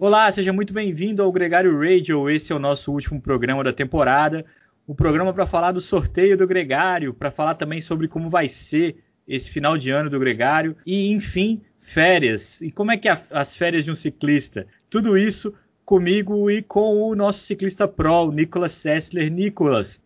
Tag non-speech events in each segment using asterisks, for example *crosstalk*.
Olá, seja muito bem-vindo ao Gregário Radio. Esse é o nosso último programa da temporada. O programa para falar do sorteio do Gregário, para falar também sobre como vai ser esse final de ano do Gregário e, enfim, férias. E como é que é as férias de um ciclista? Tudo isso comigo e com o nosso ciclista pro, Nicolas Sessler. Nicolas,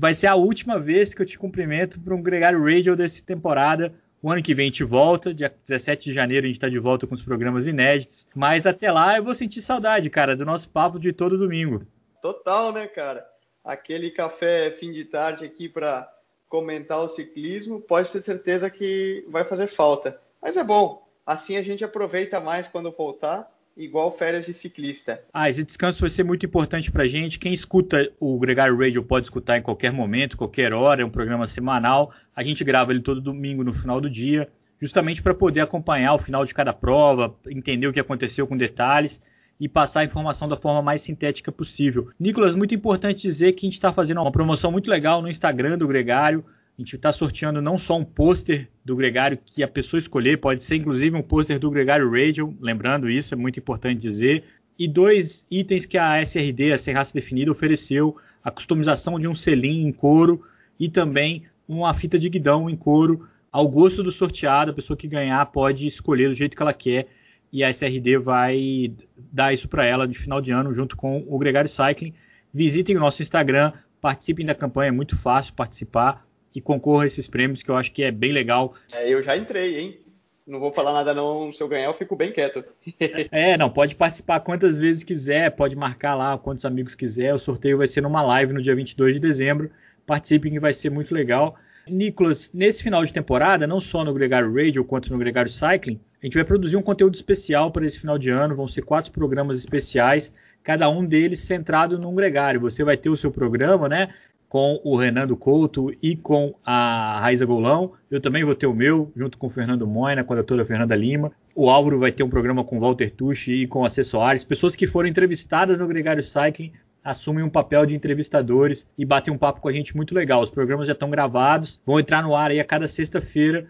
vai ser a última vez que eu te cumprimento para um Gregário Radio dessa temporada. O ano que vem a gente volta, dia 17 de janeiro a gente está de volta com os programas inéditos. Mas até lá eu vou sentir saudade, cara, do nosso papo de todo domingo. Total, né, cara? Aquele café fim de tarde aqui para comentar o ciclismo, pode ter certeza que vai fazer falta. Mas é bom, assim a gente aproveita mais quando voltar igual férias de ciclista. Ah, esse descanso vai ser muito importante para gente. Quem escuta o Gregário Radio pode escutar em qualquer momento, qualquer hora. É um programa semanal. A gente grava ele todo domingo no final do dia, justamente para poder acompanhar o final de cada prova, entender o que aconteceu com detalhes e passar a informação da forma mais sintética possível. Nicolas, muito importante dizer que a gente está fazendo uma promoção muito legal no Instagram do Gregário. A gente está sorteando não só um pôster do Gregário que a pessoa escolher, pode ser inclusive um pôster do Gregário Radio, lembrando isso, é muito importante dizer, e dois itens que a SRD, a Sem Raça Definida, ofereceu, a customização de um selim em couro e também uma fita de guidão em couro, ao gosto do sorteado, a pessoa que ganhar pode escolher do jeito que ela quer, e a SRD vai dar isso para ela de final de ano, junto com o Gregário Cycling. Visitem o nosso Instagram, participem da campanha, é muito fácil participar e concorra a esses prêmios, que eu acho que é bem legal. É, eu já entrei, hein? Não vou falar nada não, se eu ganhar eu fico bem quieto. *laughs* é, não, pode participar quantas vezes quiser, pode marcar lá quantos amigos quiser. O sorteio vai ser numa live no dia 22 de dezembro. Participem que vai ser muito legal. Nicolas, nesse final de temporada, não só no Gregário Radio quanto no Gregário Cycling, a gente vai produzir um conteúdo especial para esse final de ano. Vão ser quatro programas especiais, cada um deles centrado num gregário. Você vai ter o seu programa, né? Com o Renando Couto e com a Raiza Golão. Eu também vou ter o meu, junto com o Fernando Moina, com a doutora Fernanda Lima. O Álvaro vai ter um programa com o Walter Tucci e com a Soares. Pessoas que foram entrevistadas no Gregário Cycling assumem um papel de entrevistadores e batem um papo com a gente muito legal. Os programas já estão gravados, vão entrar no ar aí a cada sexta-feira,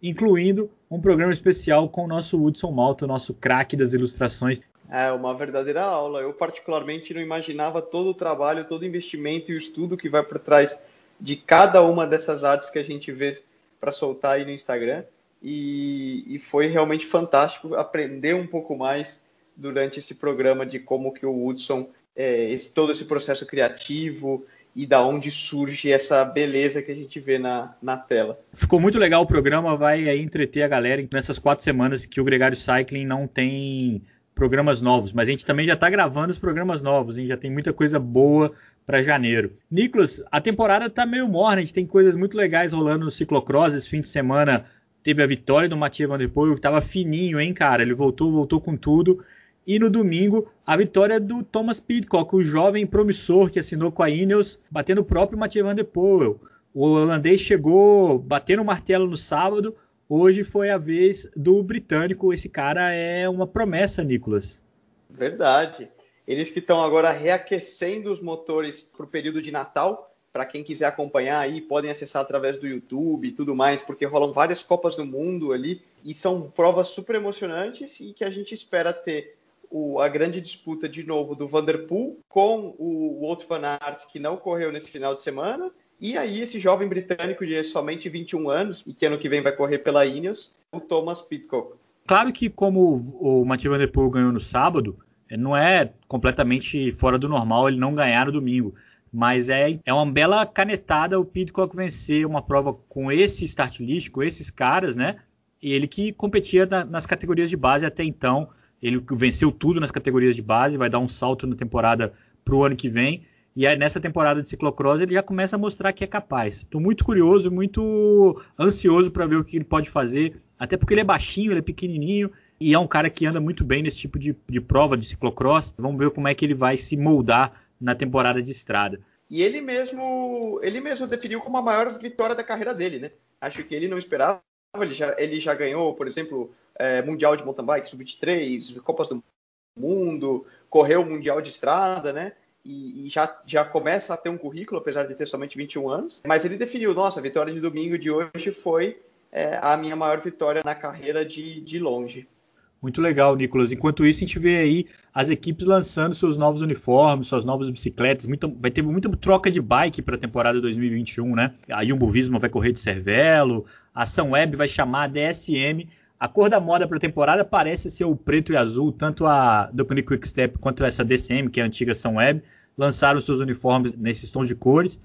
incluindo um programa especial com o nosso Hudson Malta, o nosso craque das ilustrações. É uma verdadeira aula. Eu, particularmente, não imaginava todo o trabalho, todo o investimento e o estudo que vai por trás de cada uma dessas artes que a gente vê para soltar aí no Instagram. E, e, foi realmente fantástico aprender um pouco mais durante esse programa de como que o Hudson, é, esse, todo esse processo criativo e da onde surge essa beleza que a gente vê na, na tela. Ficou muito legal o programa, vai aí entreter a galera nessas quatro semanas que o Gregário Cycling não tem programas novos, mas a gente também já está gravando os programas novos, hein? já tem muita coisa boa para janeiro. Nicolas, a temporada está meio morna, a gente tem coisas muito legais rolando no ciclocross. Esse fim de semana teve a vitória do Mathieu Van Der Poel, que estava fininho, hein, cara? Ele voltou, voltou com tudo. E no domingo, a vitória do Thomas Pidcock, o jovem promissor que assinou com a Ineos, batendo o próprio Mathieu Van Der Poel. O holandês chegou batendo o martelo no sábado, Hoje foi a vez do britânico. Esse cara é uma promessa, Nicolas. Verdade. Eles que estão agora reaquecendo os motores para o período de Natal. Para quem quiser acompanhar aí, podem acessar através do YouTube e tudo mais, porque rolam várias Copas do Mundo ali e são provas super emocionantes e que a gente espera ter o, a grande disputa de novo do Vanderpool com o Wout van Aert, que não correu nesse final de semana, e aí, esse jovem britânico de somente 21 anos, e que ano que vem vai correr pela Ineos, o Thomas Pitcock. Claro que, como o Mathieu Van Der Poel ganhou no sábado, é, não é completamente fora do normal ele não ganhar no domingo. Mas é, é uma bela canetada o Pitcock vencer uma prova com esse start list, com esses caras, né? E ele que competia na, nas categorias de base até então. Ele venceu tudo nas categorias de base, vai dar um salto na temporada para o ano que vem. E aí, nessa temporada de ciclocross ele já começa a mostrar que é capaz. Estou muito curioso, muito ansioso para ver o que ele pode fazer. Até porque ele é baixinho, ele é pequenininho e é um cara que anda muito bem nesse tipo de, de prova de ciclocross. Vamos ver como é que ele vai se moldar na temporada de estrada. E ele mesmo, ele mesmo definiu como a maior vitória da carreira dele, né? Acho que ele não esperava. Ele já, ele já ganhou, por exemplo, é, Mundial de Mountain Bike Sub-23, Copas do Mundo, correu o Mundial de Estrada, né? E, e, já, já começa a ter um currículo, apesar de ter somente 21 anos. Mas ele definiu: nossa, a vitória de domingo de hoje foi é, a minha maior vitória na carreira de, de longe. Muito legal, Nicolas. Enquanto isso, a gente vê aí as equipes lançando seus novos uniformes, suas novas bicicletas. Vai ter muita troca de bike para a temporada 2021, né? A Jumbo Visma vai correr de Cervelo, a Sunweb vai chamar a DSM. A cor da moda para a temporada parece ser o preto e azul, tanto a Ducati Quick Step quanto essa DCM, que é a antiga Sunweb, lançaram seus uniformes nesses tons de cores.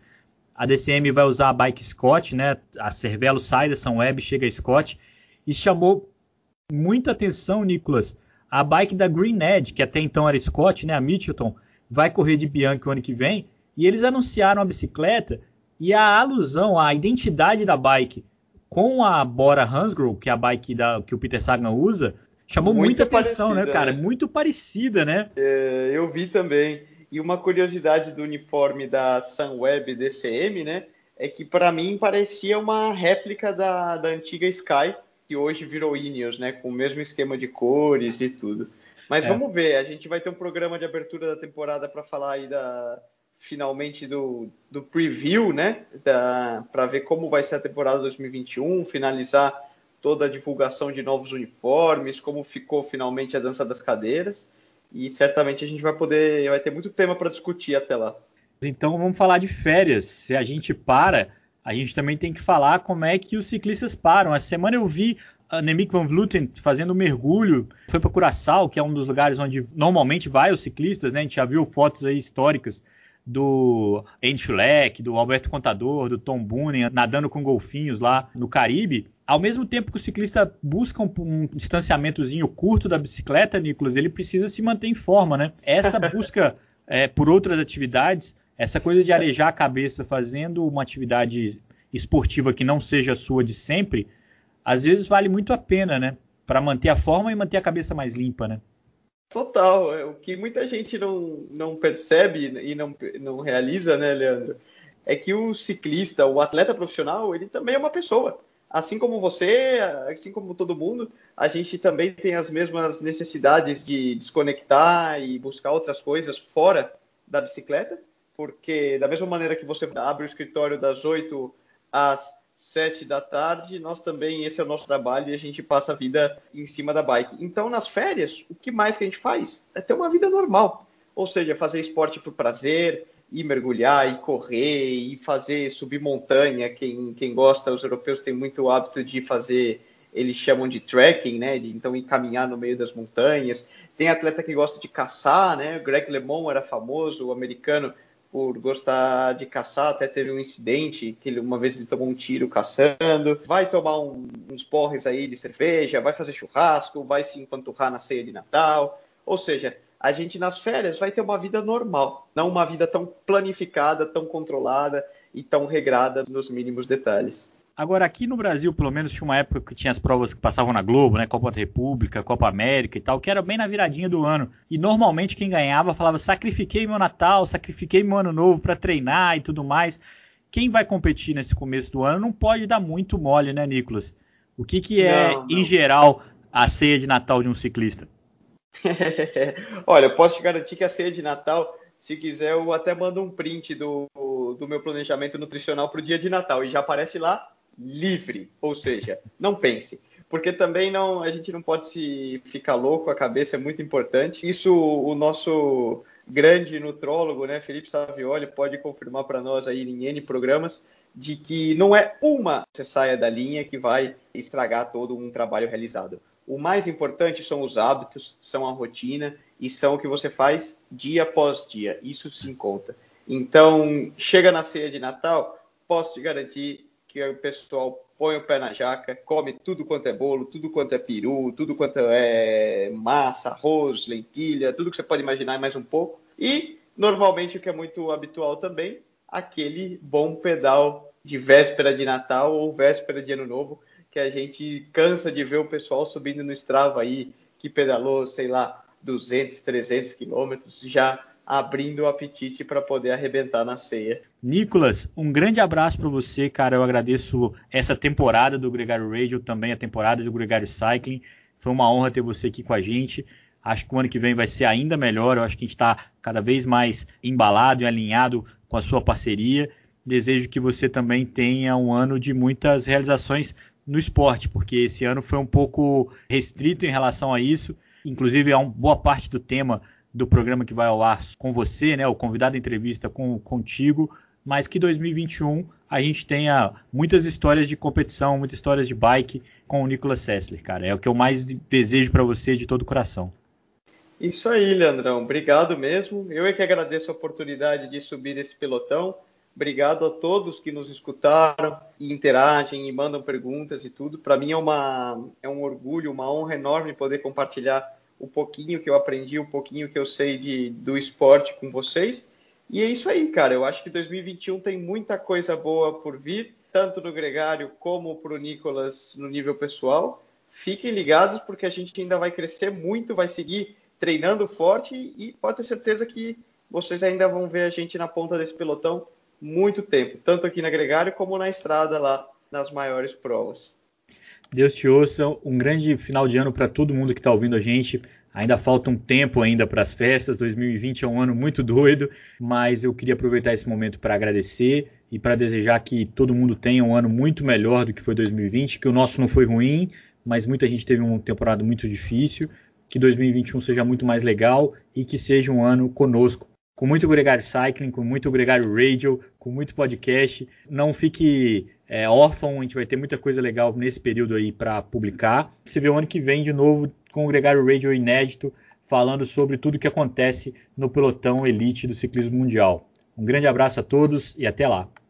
A DCM vai usar a bike Scott, né? A Cervelo sai da Sunweb, chega a Scott e chamou muita atenção, Nicolas. A bike da Green Edge, que até então era Scott, né, a Mitchelton, vai correr de Bianchi o ano que vem, e eles anunciaram a bicicleta e a alusão, a identidade da bike com a Bora Hansgrohe, que é a bike da, que o Peter Sagan usa, chamou muito muita atenção, né, cara? Né? Muito parecida, né? É, eu vi também. E uma curiosidade do uniforme da Sunweb DCM, né, é que para mim parecia uma réplica da, da antiga Sky, que hoje virou Ineos, né? Com o mesmo esquema de cores e tudo. Mas é. vamos ver, a gente vai ter um programa de abertura da temporada para falar aí da finalmente do, do preview, né? Para ver como vai ser a temporada 2021, finalizar toda a divulgação de novos uniformes, como ficou finalmente a dança das cadeiras. E certamente a gente vai poder, vai ter muito tema para discutir até lá. Então vamos falar de férias. Se a gente para, a gente também tem que falar como é que os ciclistas param. Essa semana eu vi a Nemik van Vleuten fazendo um mergulho, foi para Curaçao, que é um dos lugares onde normalmente vai os ciclistas, né? A gente já viu fotos aí históricas do Andy Schleck, do Alberto Contador, do Tom Boonen nadando com golfinhos lá no Caribe. Ao mesmo tempo que o ciclista busca um, um distanciamentozinho curto da bicicleta, Nicolas, ele precisa se manter em forma, né? Essa *laughs* busca é, por outras atividades essa coisa de arejar a cabeça fazendo uma atividade esportiva que não seja sua de sempre, às vezes vale muito a pena, né? Para manter a forma e manter a cabeça mais limpa, né? Total. É, o que muita gente não, não percebe e não, não realiza, né, Leandro? É que o ciclista, o atleta profissional, ele também é uma pessoa. Assim como você, assim como todo mundo, a gente também tem as mesmas necessidades de desconectar e buscar outras coisas fora da bicicleta porque da mesma maneira que você abre o escritório das 8 às 7 da tarde, nós também, esse é o nosso trabalho e a gente passa a vida em cima da bike. Então, nas férias, o que mais que a gente faz? É ter uma vida normal. Ou seja, fazer esporte por prazer, ir mergulhar, ir correr, ir fazer subir montanha. Quem, quem gosta, os europeus têm muito hábito de fazer, eles chamam de trekking, né? De, então ir caminhar no meio das montanhas. Tem atleta que gosta de caçar, né? O Greg LeMond era famoso, o americano por gostar de caçar, até teve um incidente que ele, uma vez ele tomou um tiro caçando, vai tomar um, uns porres aí de cerveja, vai fazer churrasco, vai se empanturrar na ceia de Natal, ou seja, a gente nas férias vai ter uma vida normal, não uma vida tão planificada, tão controlada e tão regrada nos mínimos detalhes. Agora, aqui no Brasil, pelo menos, tinha uma época que tinha as provas que passavam na Globo, né? Copa da República, Copa América e tal, que era bem na viradinha do ano. E normalmente quem ganhava falava: sacrifiquei meu Natal, sacrifiquei meu ano novo para treinar e tudo mais. Quem vai competir nesse começo do ano não pode dar muito mole, né, Nicolas? O que, que é, não, não. em geral, a ceia de Natal de um ciclista? *laughs* Olha, eu posso te garantir que a ceia de Natal, se quiser, eu até mando um print do, do meu planejamento nutricional para o dia de Natal e já aparece lá livre, ou seja, não pense. Porque também não, a gente não pode se ficar louco, a cabeça é muito importante. Isso o nosso grande nutrólogo, né, Felipe Savioli, pode confirmar para nós aí em N programas, de que não é uma você saia da linha que vai estragar todo um trabalho realizado. O mais importante são os hábitos, são a rotina e são o que você faz dia após dia. Isso se conta. Então, chega na ceia de Natal, posso te garantir que o pessoal põe o pé na jaca, come tudo quanto é bolo, tudo quanto é peru, tudo quanto é massa, arroz, lentilha, tudo que você pode imaginar mais um pouco. E, normalmente, o que é muito habitual também, aquele bom pedal de véspera de Natal ou véspera de Ano Novo, que a gente cansa de ver o pessoal subindo no Strava aí, que pedalou, sei lá, 200, 300 quilômetros, já abrindo o apetite para poder arrebentar na ceia. Nicolas, um grande abraço para você, cara. Eu agradeço essa temporada do Gregário Radio, também a temporada do Gregário Cycling. Foi uma honra ter você aqui com a gente. Acho que o ano que vem vai ser ainda melhor. Eu acho que a gente está cada vez mais embalado e alinhado com a sua parceria. Desejo que você também tenha um ano de muitas realizações no esporte, porque esse ano foi um pouco restrito em relação a isso. Inclusive, é uma boa parte do tema do programa que vai ao ar com você, né? O convidado entrevista com contigo, mas que 2021 a gente tenha muitas histórias de competição, muitas histórias de bike com o Nicolas Sessler, cara. É o que eu mais desejo para você de todo o coração. Isso aí, Leandrão. Obrigado mesmo. Eu é que agradeço a oportunidade de subir esse pelotão. Obrigado a todos que nos escutaram e interagem e mandam perguntas e tudo. Para mim é, uma, é um orgulho, uma honra enorme poder compartilhar o pouquinho que eu aprendi, o pouquinho que eu sei de, do esporte com vocês. E é isso aí, cara. Eu acho que 2021 tem muita coisa boa por vir, tanto no Gregário como para o Nicolas no nível pessoal. Fiquem ligados porque a gente ainda vai crescer muito, vai seguir treinando forte e pode ter certeza que vocês ainda vão ver a gente na ponta desse pelotão muito tempo, tanto aqui na Gregário como na estrada lá nas maiores provas. Deus te ouça, um grande final de ano para todo mundo que está ouvindo a gente. Ainda falta um tempo ainda para as festas. 2020 é um ano muito doido, mas eu queria aproveitar esse momento para agradecer e para desejar que todo mundo tenha um ano muito melhor do que foi 2020, que o nosso não foi ruim, mas muita gente teve uma temporada muito difícil. Que 2021 seja muito mais legal e que seja um ano conosco, com muito Gregário Cycling, com muito Gregário Radio, com muito podcast. Não fique é, órfão, a gente vai ter muita coisa legal nesse período aí para publicar. Você vê o ano que vem de novo com o Gregário Radio inédito, falando sobre tudo o que acontece no pelotão elite do ciclismo mundial. Um grande abraço a todos e até lá.